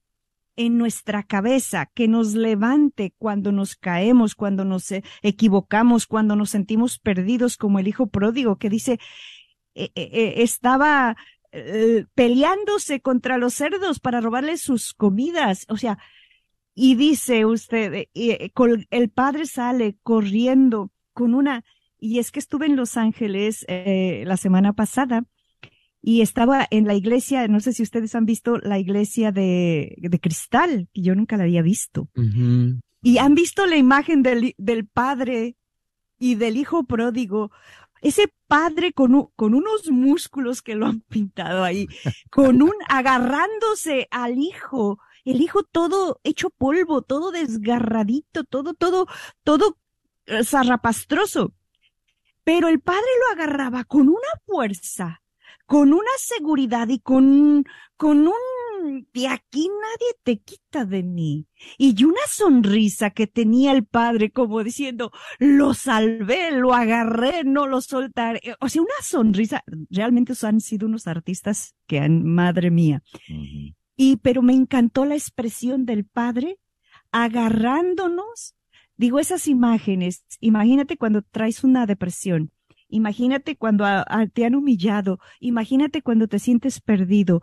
en nuestra cabeza que nos levante cuando nos caemos, cuando nos equivocamos, cuando nos sentimos perdidos como el hijo pródigo que dice, eh, estaba eh, peleándose contra los cerdos para robarles sus comidas. O sea, y dice usted, eh, eh, el padre sale corriendo con una, y es que estuve en Los Ángeles la semana pasada y estaba en la iglesia, no sé si ustedes han visto la iglesia de, de cristal, que yo nunca la había visto. Y han visto la imagen del, del padre y del hijo pródigo ese padre con, con unos músculos que lo han pintado ahí, con un agarrándose al hijo, el hijo todo hecho polvo, todo desgarradito, todo, todo, todo eh, zarrapastroso. Pero el padre lo agarraba con una fuerza, con una seguridad y con, con un de aquí nadie te quita de mí. Y una sonrisa que tenía el padre como diciendo, lo salvé, lo agarré, no lo soltaré. O sea, una sonrisa, realmente han sido unos artistas que han, madre mía. Y, pero me encantó la expresión del padre agarrándonos. Digo, esas imágenes, imagínate cuando traes una depresión. Imagínate cuando te han humillado, imagínate cuando te sientes perdido,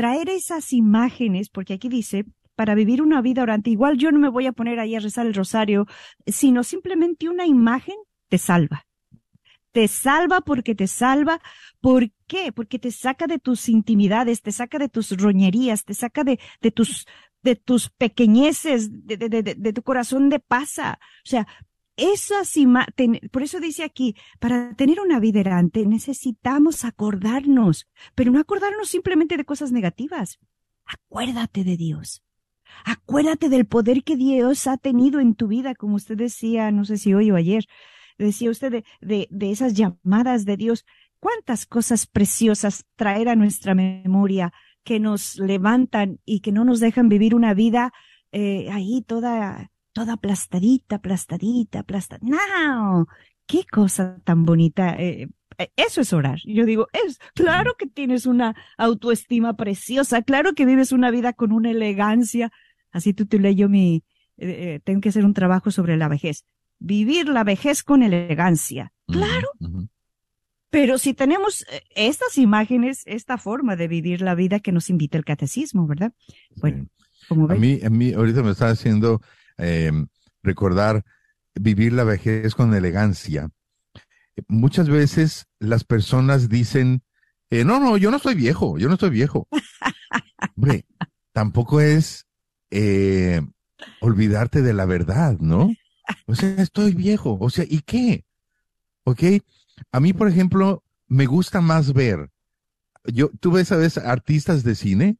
traer esas imágenes, porque aquí dice, para vivir una vida orante, igual yo no me voy a poner ahí a rezar el rosario, sino simplemente una imagen te salva. Te salva porque te salva. ¿Por qué? Porque te saca de tus intimidades, te saca de tus roñerías, te saca de, de tus, de tus pequeñeces, de, de, de, de tu corazón de pasa. O sea, esas por eso dice aquí, para tener una vida errante necesitamos acordarnos, pero no acordarnos simplemente de cosas negativas. Acuérdate de Dios. Acuérdate del poder que Dios ha tenido en tu vida, como usted decía, no sé si hoy o ayer, decía usted de, de, esas llamadas de Dios. ¿Cuántas cosas preciosas traer a nuestra memoria que nos levantan y que no nos dejan vivir una vida eh, ahí toda toda aplastadita, aplastadita, aplastadita. ¡No! ¡Qué cosa tan bonita! Eh, eh, eso es orar. Yo digo, es claro que tienes una autoestima preciosa, claro que vives una vida con una elegancia. Así tú te leyo mi, eh, tengo que hacer un trabajo sobre la vejez. Vivir la vejez con elegancia. Claro. Pero si tenemos eh, estas imágenes, esta forma de vivir la vida que nos invita el catecismo, ¿verdad? Bueno, como A mí, a mí ahorita me está haciendo eh, recordar vivir la vejez con elegancia. Muchas veces las personas dicen, eh, no, no, yo no estoy viejo, yo no estoy viejo. Hombre, tampoco es eh, olvidarte de la verdad, ¿no? O sea, estoy viejo, o sea, ¿y qué? ¿Ok? A mí, por ejemplo, me gusta más ver, yo, tú ves a veces artistas de cine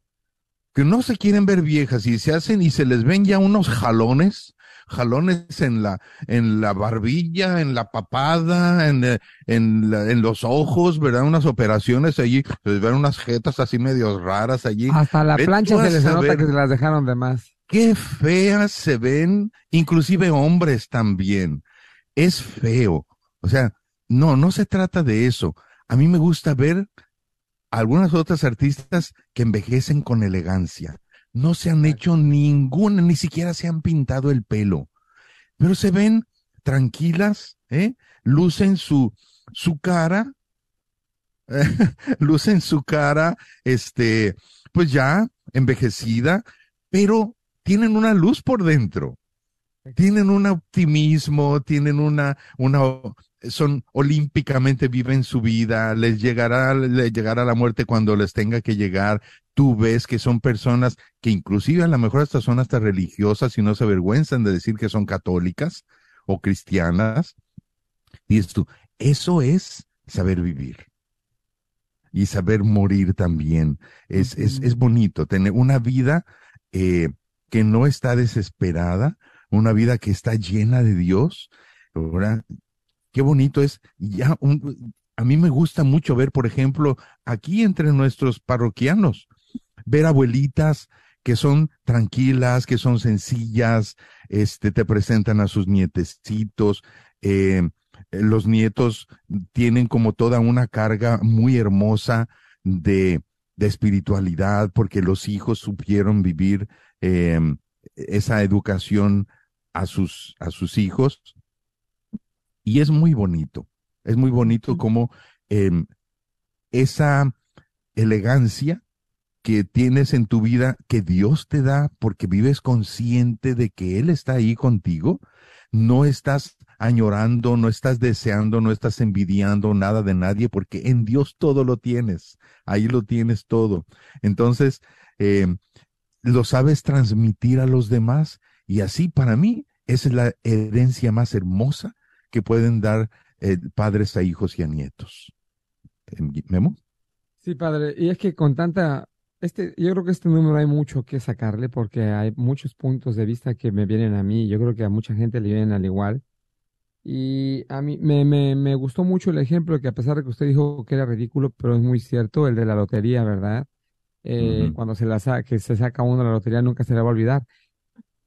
que no se quieren ver viejas y se hacen y se les ven ya unos jalones, jalones en la, en la barbilla, en la papada, en, eh, en, la- en los ojos, ¿verdad? Unas operaciones allí, se les ven unas jetas así medio raras allí. Hasta la plancha se les nota que se las dejaron de más. Qué feas se ven, inclusive hombres también. Es feo. O sea, no, no se trata de eso. A mí me gusta ver algunas otras artistas que envejecen con elegancia. No se han hecho ninguna, ni siquiera se han pintado el pelo, pero se ven tranquilas, ¿eh? Lucen su, su cara, lucen su cara, este, pues ya envejecida, pero tienen una luz por dentro. Tienen un optimismo, tienen una, una, son olímpicamente viven su vida, les llegará, les llegará la muerte cuando les tenga que llegar. Tú ves que son personas que inclusive a lo mejor hasta son hasta religiosas y no se avergüenzan de decir que son católicas o cristianas. Dices tú, eso es saber vivir y saber morir también. Es, es, es bonito tener una vida eh, que no está desesperada, una vida que está llena de Dios. ¿verdad? Qué bonito es. Ya un- a mí me gusta mucho ver, por ejemplo, aquí entre nuestros parroquianos, ver abuelitas que son tranquilas, que son sencillas, este, te presentan a sus nietecitos, eh, los nietos tienen como toda una carga muy hermosa de, de espiritualidad, porque los hijos supieron vivir eh, esa educación a sus, a sus hijos. Y es muy bonito, es muy bonito como em, esa elegancia que tienes en tu vida, que Dios te da porque vives consciente de que Él está ahí contigo, no estás añorando, no estás deseando, no estás envidiando nada de nadie, porque en Dios todo lo tienes, ahí lo tienes todo. Entonces, em, lo sabes transmitir a los demás y así para mí esa es la herencia más hermosa que pueden dar eh, padres a hijos y a nietos. Em, Memo. Sí, padre, y es que con tanta, este, yo creo que este número hay mucho que sacarle porque hay muchos puntos de vista que me vienen a mí, yo creo que a mucha gente le vienen al igual. Y a mí me, me, me gustó mucho el ejemplo que a pesar de que usted dijo que era ridículo, pero es muy cierto, el de la lotería, ¿verdad? Eh. Cuando se la sa- que se saca uno la lotería nunca se la va a olvidar.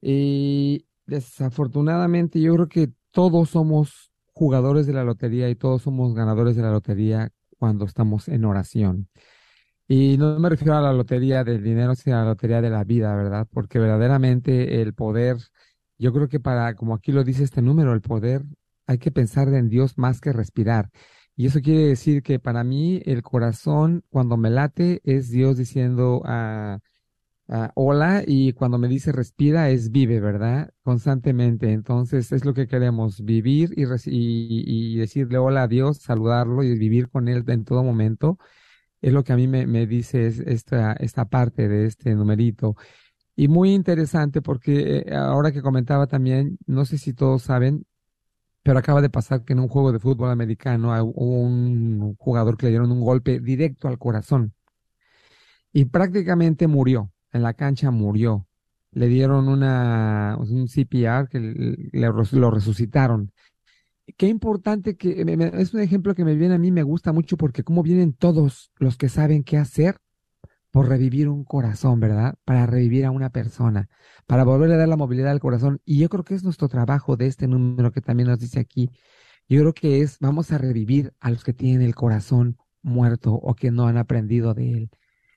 Y desafortunadamente yo creo que todos somos jugadores de la lotería y todos somos ganadores de la lotería cuando estamos en oración. Y no me refiero a la lotería del dinero, sino a la lotería de la vida, ¿verdad? Porque verdaderamente el poder, yo creo que para, como aquí lo dice este número, el poder, hay que pensar en Dios más que respirar. Y eso quiere decir que para mí el corazón, cuando me late, es Dios diciendo a ah, hola y cuando me dice respira es vive, ¿verdad? Constantemente. Entonces es lo que queremos, vivir y, decirle hola a Dios, saludarlo y vivir con Él en todo momento. Es lo que a mí me, dice es esta, esta parte de este numerito. Y muy interesante porque eh, ahora que comentaba también, no sé si todos saben, pero acaba de pasar que en un juego de fútbol americano hubo un jugador que le dieron un golpe directo al corazón y prácticamente murió. En la cancha murió. Le dieron una, un CPR que le- lo resucitaron. Qué importante que me- es un ejemplo que me viene a mí, me gusta mucho porque cómo vienen todos los que saben qué hacer por revivir un corazón, ¿verdad? Para revivir a una persona, para volverle a dar la movilidad al corazón. Y yo creo que es nuestro trabajo de este número que también nos dice aquí. Yo creo que es, vamos a revivir a los que tienen el corazón muerto o que no han aprendido de él.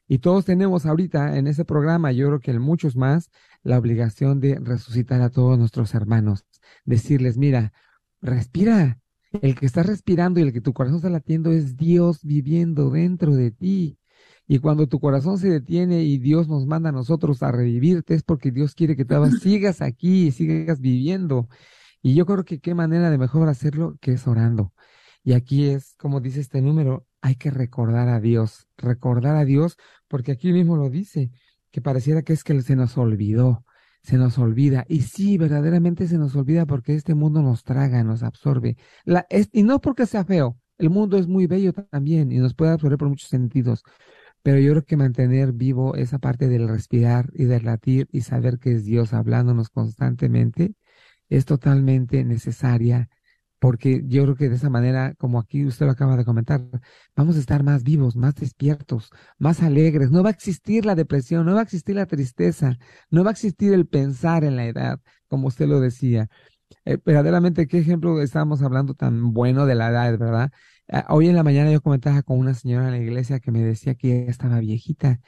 Y todos tenemos ahorita en ese programa, yo creo que en muchos más, la obligación de resucitar a todos nuestros hermanos, decirles, mira, respira, El que está respirando y el que tu corazón está latiendo es Dios viviendo dentro de ti. Y cuando tu corazón se detiene y Dios nos manda a nosotros a revivirte, es porque Dios quiere que tú sigas aquí y sigas viviendo. Y yo creo que qué manera de mejor hacerlo que es orando. Y aquí es, como dice este número, hay que recordar a Dios, recordar a Dios, porque aquí mismo lo dice, que pareciera que es que se nos olvidó, se nos olvida. Y sí, verdaderamente se nos olvida porque este mundo nos traga, nos absorbe. La, y no porque sea feo, el mundo es muy bello también y nos puede absorber por muchos sentidos. Pero yo creo que mantener vivo esa parte del respirar y del latir y saber que es Dios hablándonos constantemente es totalmente necesaria porque yo creo que de esa manera, como aquí usted lo acaba de comentar, vamos a estar más vivos, más despiertos, más alegres. No va a existir la depresión, no va a existir la tristeza, no va a existir el pensar en la edad, como usted lo decía. Eh, verdaderamente, qué ejemplo estábamos hablando tan bueno de la edad, ¿verdad? Ah, hoy en la mañana yo comentaba con una señora en la iglesia que me decía que ella estaba viejita.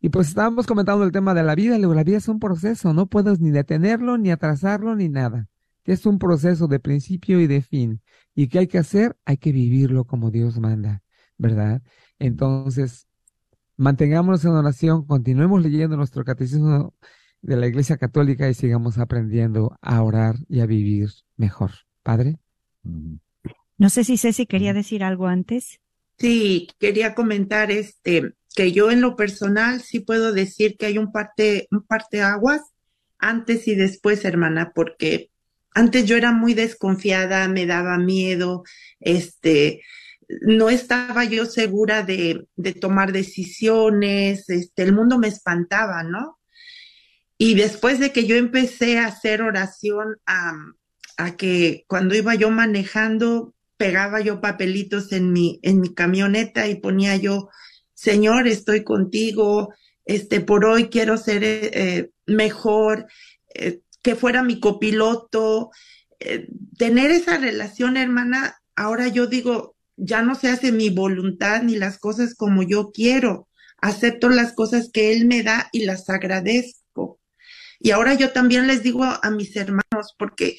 Y pues estábamos comentando el tema de la vida. la vida es un proceso, no puedes ni detenerlo, ni atrasarlo, ni nada es un proceso de principio y de fin. ¿Y qué hay que hacer? Hay que vivirlo como Dios manda, ¿verdad? Entonces, mantengámonos en oración, continuemos leyendo nuestro catecismo de la Iglesia Católica y sigamos aprendiendo a orar y a vivir mejor. Padre. No sé si Ceci quería decir algo antes. Sí, quería comentar este que yo en lo personal sí puedo decir que hay un parte un parte aguas antes y después, hermana, porque antes yo era muy desconfiada, me daba miedo, este, no estaba yo segura de, de tomar decisiones, este, el mundo me espantaba, ¿no? Y después de que yo empecé a hacer oración, a, que cuando iba yo manejando, pegaba yo papelitos en mi, en mi camioneta y ponía yo, Señor, estoy contigo, este, por hoy quiero ser eh, mejor, eh, que fuera mi copiloto, eh, tener esa relación, hermana, ahora yo digo, ya no se hace mi voluntad ni las cosas como yo quiero, acepto las cosas que Él me da y las agradezco. Y ahora yo también les digo a, mis hermanos, porque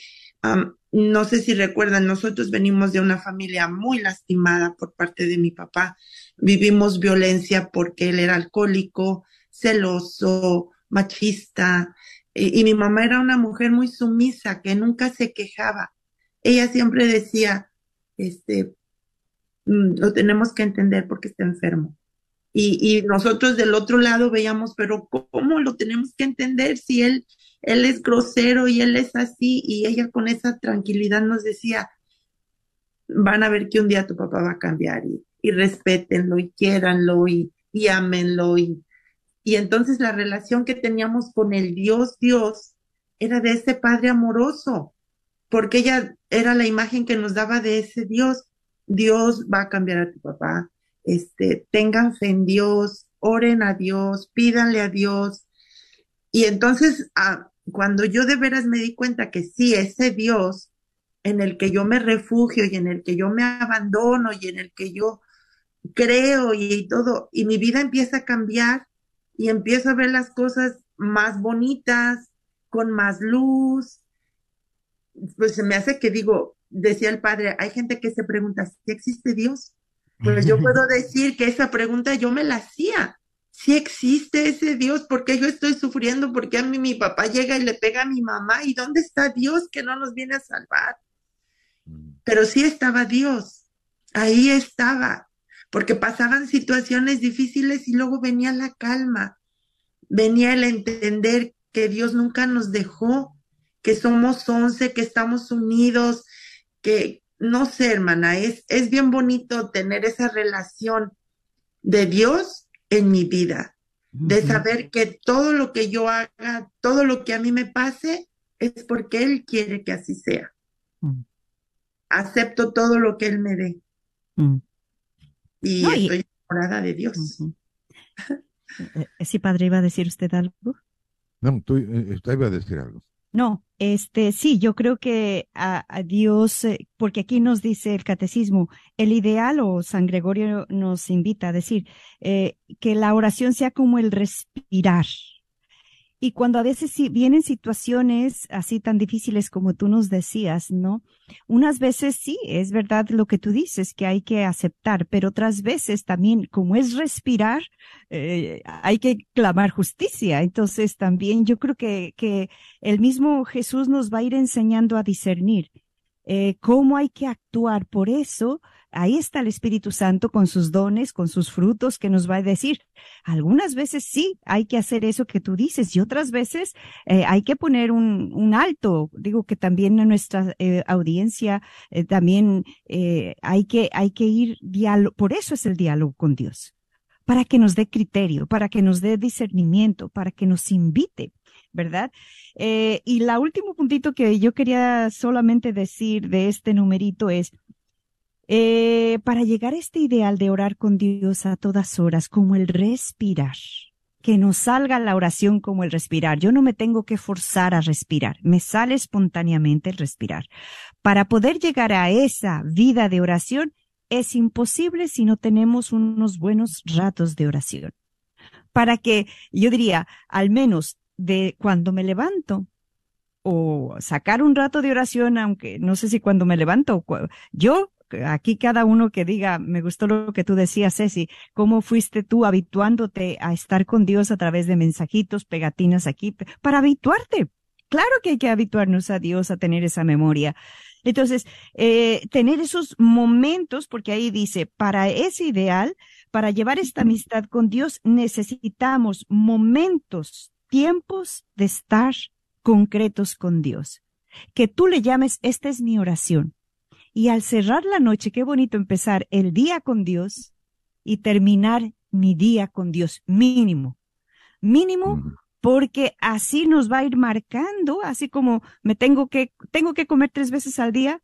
no sé si recuerdan, nosotros venimos de una familia muy lastimada por parte de mi papá. Vivimos violencia porque él era alcohólico, celoso, machista, y, mi mamá era una mujer muy sumisa, que nunca se quejaba. Ella siempre decía, este, mm, lo tenemos que entender porque está enfermo. Y, nosotros del otro lado veíamos, pero ¿cómo lo tenemos que entender si él, él es grosero y él es así? Y ella con esa tranquilidad nos decía, van a ver que un día tu papá va a cambiar y, y respétenlo y quiéranlo y, y ámenlo y, y entonces la relación que teníamos con el Dios Dios era de ese Padre amoroso, porque ella era la imagen que nos daba de ese Dios. Dios va a cambiar a tu papá. Este, tengan fe en Dios, oren a Dios, pídanle a Dios. Y entonces, ah, cuando yo de veras me di cuenta que sí, ese Dios en el que yo me refugio y en el que yo me abandono y en el que yo creo y todo, y mi vida empieza a cambiar, y empiezo a ver las cosas más bonitas, con más luz. Pues se me hace que digo, decía el padre, hay gente que se pregunta, ¿si existe Dios? Pues yo puedo decir que esa pregunta yo me la hacía. Si existe ese Dios, ¿por qué yo estoy sufriendo? ¿Por qué a mí mi papá llega y le pega a mi mamá? ¿Y dónde está Dios que no nos viene a salvar? Mm. Pero sí estaba Dios, ahí estaba porque pasaban situaciones difíciles y luego venía la calma, venía el entender que Dios nunca nos dejó, que somos once, que estamos unidos, que no sé, hermana, es, es bien bonito tener esa relación de Dios en mi vida, de saber que todo lo que yo haga, todo lo que a mí me pase, es porque Él quiere que así sea. Mm. Acepto todo lo que Él me dé. Mm y estoy enamorada de Dios. Eh, eh, sí, padre, ¿iba a decir usted algo? No, tú eh, iba a decir algo. No, este, sí, yo creo que a, Dios, porque aquí nos dice el catecismo, el ideal o San Gregorio nos invita a decir que la oración sea como el respirar. Y cuando a veces sí vienen situaciones así tan difíciles como tú nos decías, ¿no? Unas veces sí, es verdad lo que tú dices, que hay que aceptar, pero otras veces también, como es respirar, eh, hay que clamar justicia. Entonces también yo creo que, que el mismo Jesús nos va a ir enseñando a discernir eh, cómo hay que actuar. Por eso, ahí está el Espíritu Santo con sus dones, con sus frutos, que nos va a decir, algunas veces sí hay que hacer eso que tú dices y otras veces eh, hay que poner un, un, alto. Digo que también en nuestra eh, audiencia eh, también hay que, hay que ir por eso es el diálogo con Dios, para que nos dé criterio, para que nos dé discernimiento, para que nos invite. ¿verdad? Y la último puntito que yo quería solamente decir de este numerito es, eh, para llegar a este ideal de orar con Dios a todas horas, como el respirar, que nos salga la oración como el respirar. Yo no me tengo que forzar a respirar, me sale espontáneamente el respirar. Para poder llegar a esa vida de oración, es imposible si no tenemos unos buenos ratos de oración. Para que, yo diría, al menos de cuando me levanto o sacar un rato de oración, aunque no sé si cuando me levanto, yo aquí cada uno que diga, me gustó lo que tú decías, Ceci, cómo fuiste tú habituándote a estar con Dios a través de mensajitos, pegatinas aquí, para habituarte. Claro que hay que habituarnos a Dios a tener esa memoria. Entonces, eh, tener esos momentos, porque ahí dice, para ese ideal, para llevar esta amistad con Dios, necesitamos momentos, tiempos de estar concretos con Dios. Que tú le llames, esta es mi oración. Y al cerrar la noche, qué bonito empezar el día con Dios y terminar mi día con Dios, mínimo. Mínimo, porque así nos va a ir marcando, así como me tengo que, tengo que comer tres veces al día.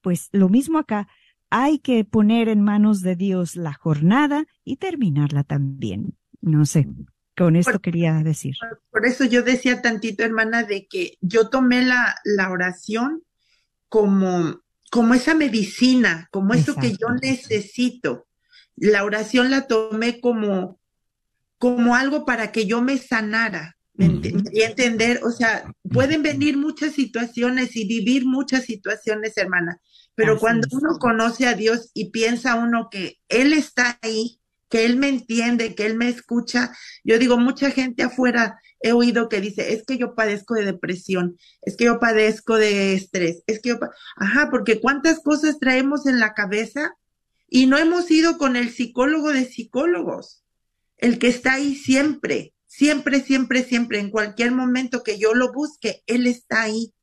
Pues lo mismo acá, hay que poner en manos de Dios la jornada y terminarla también. No sé, con esto quería decir. Por eso yo decía tantito, hermana, de que yo tomé la, la oración como como esa medicina, como eso que yo necesito. La oración la tomé como, como algo para que yo me sanara. Y entender, o sea, pueden venir muchas situaciones y vivir muchas situaciones, hermana, pero cuando uno conoce a Dios y piensa uno que Él está ahí, que Él me entiende, que Él me escucha, yo digo, mucha gente afuera he oído que dice, es que yo padezco de depresión, es que yo padezco de estrés, es que yo, ajá, porque cuántas cosas traemos en la cabeza y no hemos ido con el psicólogo de psicólogos, el que está ahí siempre, siempre, siempre, siempre, en cualquier momento que yo lo busque, él está ahí.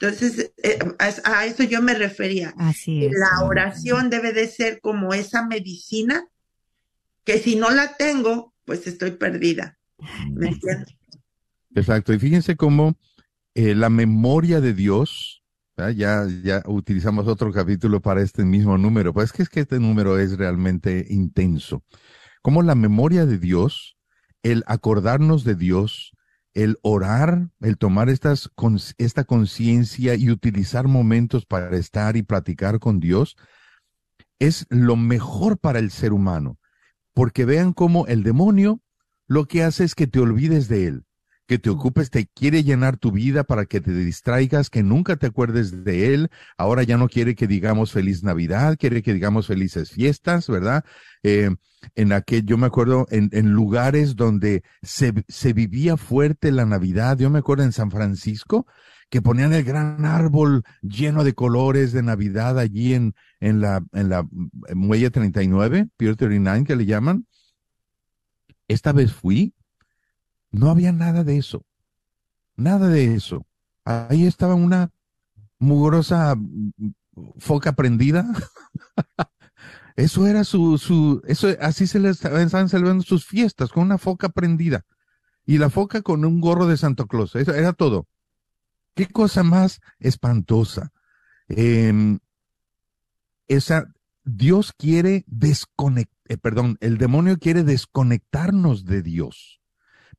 Entonces, eh, a, eso yo me refería. Así es. La oración debe de ser como esa medicina que si no la tengo, pues estoy perdida. ¿Me entiendes? Exacto. Y fíjense cómo eh, la memoria de Dios, ya, ya utilizamos otro capítulo para este mismo número, pues es que, es que este número es realmente intenso. Como la memoria de Dios, el acordarnos de Dios, el orar, el tomar estas, esta conciencia y utilizar momentos para estar y platicar con Dios, es lo mejor para el ser humano. Porque vean cómo el demonio lo que hace es que te olvides de él que te ocupes, te quiere llenar tu vida para que te distraigas, que nunca te acuerdes de él. Ahora ya no quiere que digamos feliz Navidad, quiere que digamos felices fiestas, ¿verdad? Eh, en aquel, yo me acuerdo en, en lugares donde se, se vivía fuerte la Navidad, yo me acuerdo en San Francisco, que ponían el gran árbol lleno de colores de Navidad allí en, en la, en la muelle 39, Pier 39 que le llaman. Esta vez fui no había nada de eso. Nada de eso. Ahí estaba una mugrosa foca prendida. eso era su, su, eso, así se les estaban celebrando sus fiestas, con una foca prendida. Y la foca con un gorro de Santa Claus. Eso era todo. Qué cosa más espantosa. Em, esa, Dios quiere desconectar, eh, perdón, el demonio quiere desconectarnos de Dios.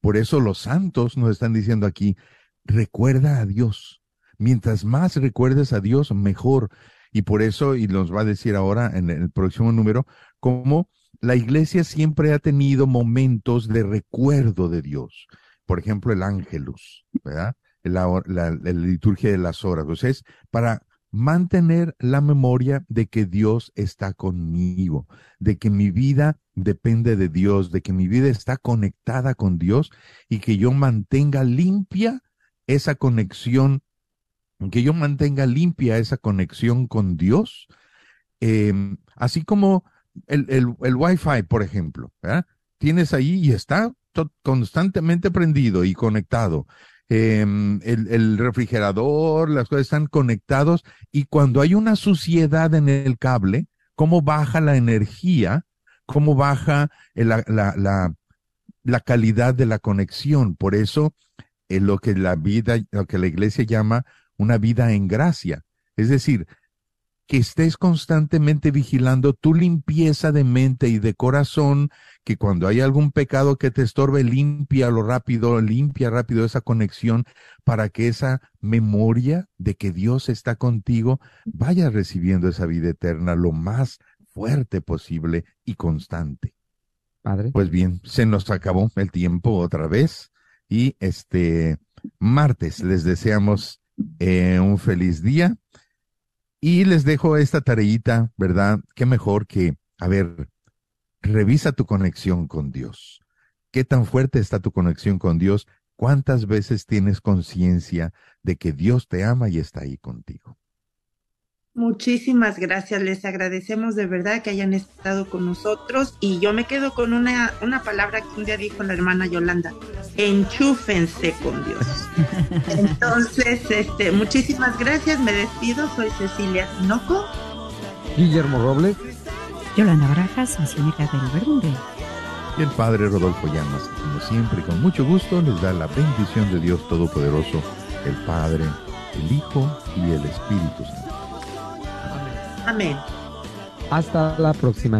Por eso los santos nos están diciendo aquí, recuerda a Dios. Mientras más recuerdes a Dios, mejor. Y por eso, y nos va a decir ahora en el próximo número, cómo la iglesia siempre ha tenido momentos de recuerdo de Dios. por ejemplo, el ángelus, ¿verdad? La, la, liturgia de las horas. O sea, es para mantener la memoria de que Dios está conmigo, de que mi vida depende de Dios, de que mi vida está conectada con Dios y que yo mantenga limpia esa conexión, que yo mantenga limpia esa conexión con Dios, eh, así como el, el, el Wi-Fi, por ejemplo, tienes ahí y está constantemente prendido y conectado eh, el, refrigerador, las cosas están conectados y cuando hay una suciedad en el cable, cómo baja la energía, cómo baja la, calidad de la conexión. Por eso, es lo que la vida, lo que la iglesia llama una vida en gracia. Es decir, que estés constantemente vigilando tu limpieza de mente y de corazón, que cuando hay algún pecado que te estorbe, limpia lo rápido, limpia rápido esa conexión para que esa memoria de que Dios está contigo vaya recibiendo esa vida eterna lo más fuerte posible y constante. Padre. Pues bien, se nos acabó el tiempo otra vez y este martes les deseamos eh, un feliz día y les dejo esta tareita, ¿verdad? Qué mejor que, a ver, revisa tu conexión con Dios. ¿Qué tan fuerte está tu conexión con Dios? ¿Cuántas veces tienes conciencia de que Dios te ama y está ahí contigo? Muchísimas gracias, les agradecemos de verdad que hayan estado con nosotros y yo me quedo con una, una palabra que un día dijo la hermana Yolanda, enchúfense con Dios. Entonces, este, muchísimas gracias, me despido, soy Cecilia Tinoco. Guillermo Robles. Yolanda Barajas, misionera del Verde. Y el Padre Rodolfo Llamas, como siempre, con mucho gusto, les da la bendición de Dios Todopoderoso, el Padre, el Hijo y el Espíritu Santo. Amén. Hasta la próxima.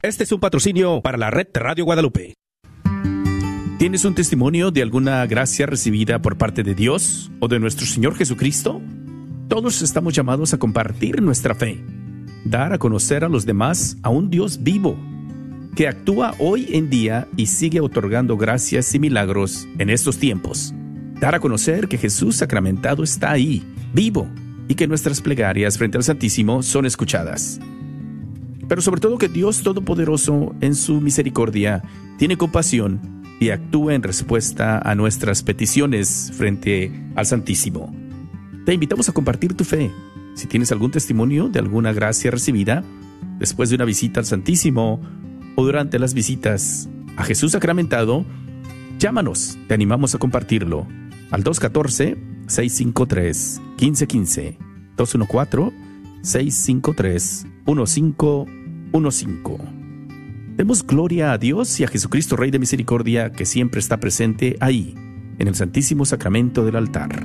Este es un patrocinio para la red Radio Guadalupe. ¿Tienes un testimonio de alguna gracia recibida por parte de Dios o de nuestro Señor Jesucristo? Todos estamos llamados a compartir nuestra fe, dar a conocer a los demás a un Dios vivo, que actúa hoy en día y sigue otorgando gracias y milagros en estos tiempos. Dar a conocer que Jesús sacramentado está ahí, vivo, y que nuestras plegarias frente al Santísimo son escuchadas pero sobre todo que Dios Todopoderoso, en su misericordia, tiene compasión y actúa en respuesta a nuestras peticiones frente al Santísimo. Te invitamos a compartir tu fe. Si tienes algún testimonio de alguna gracia recibida, después de una visita al Santísimo o durante las visitas a Jesús sacramentado, llámanos, te animamos a compartirlo al 214-653-1515, 214-653-1515. 1.5. Demos gloria a Dios y a Jesucristo Rey de Misericordia que siempre está presente ahí, en el Santísimo Sacramento del altar.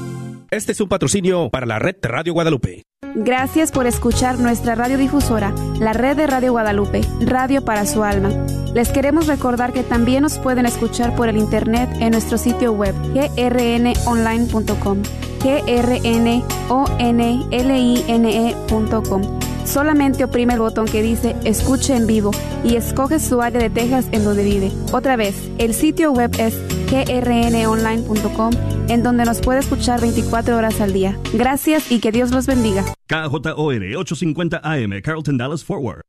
Este es un patrocinio para la red Radio Guadalupe. Gracias por escuchar nuestra radiodifusora, la red de Radio Guadalupe, Radio para su alma. Les queremos recordar que también nos pueden escuchar por el internet en nuestro sitio web grnonline.com, grnonline.com. Solamente oprime el botón que dice Escuche en vivo y escoge su área de Texas en donde vive. Otra vez, el sitio web es grnonline.com en donde nos puede escuchar 24 horas al día. Gracias y que Dios los bendiga. KJOR 850 AM, Carlton Dallas Forward.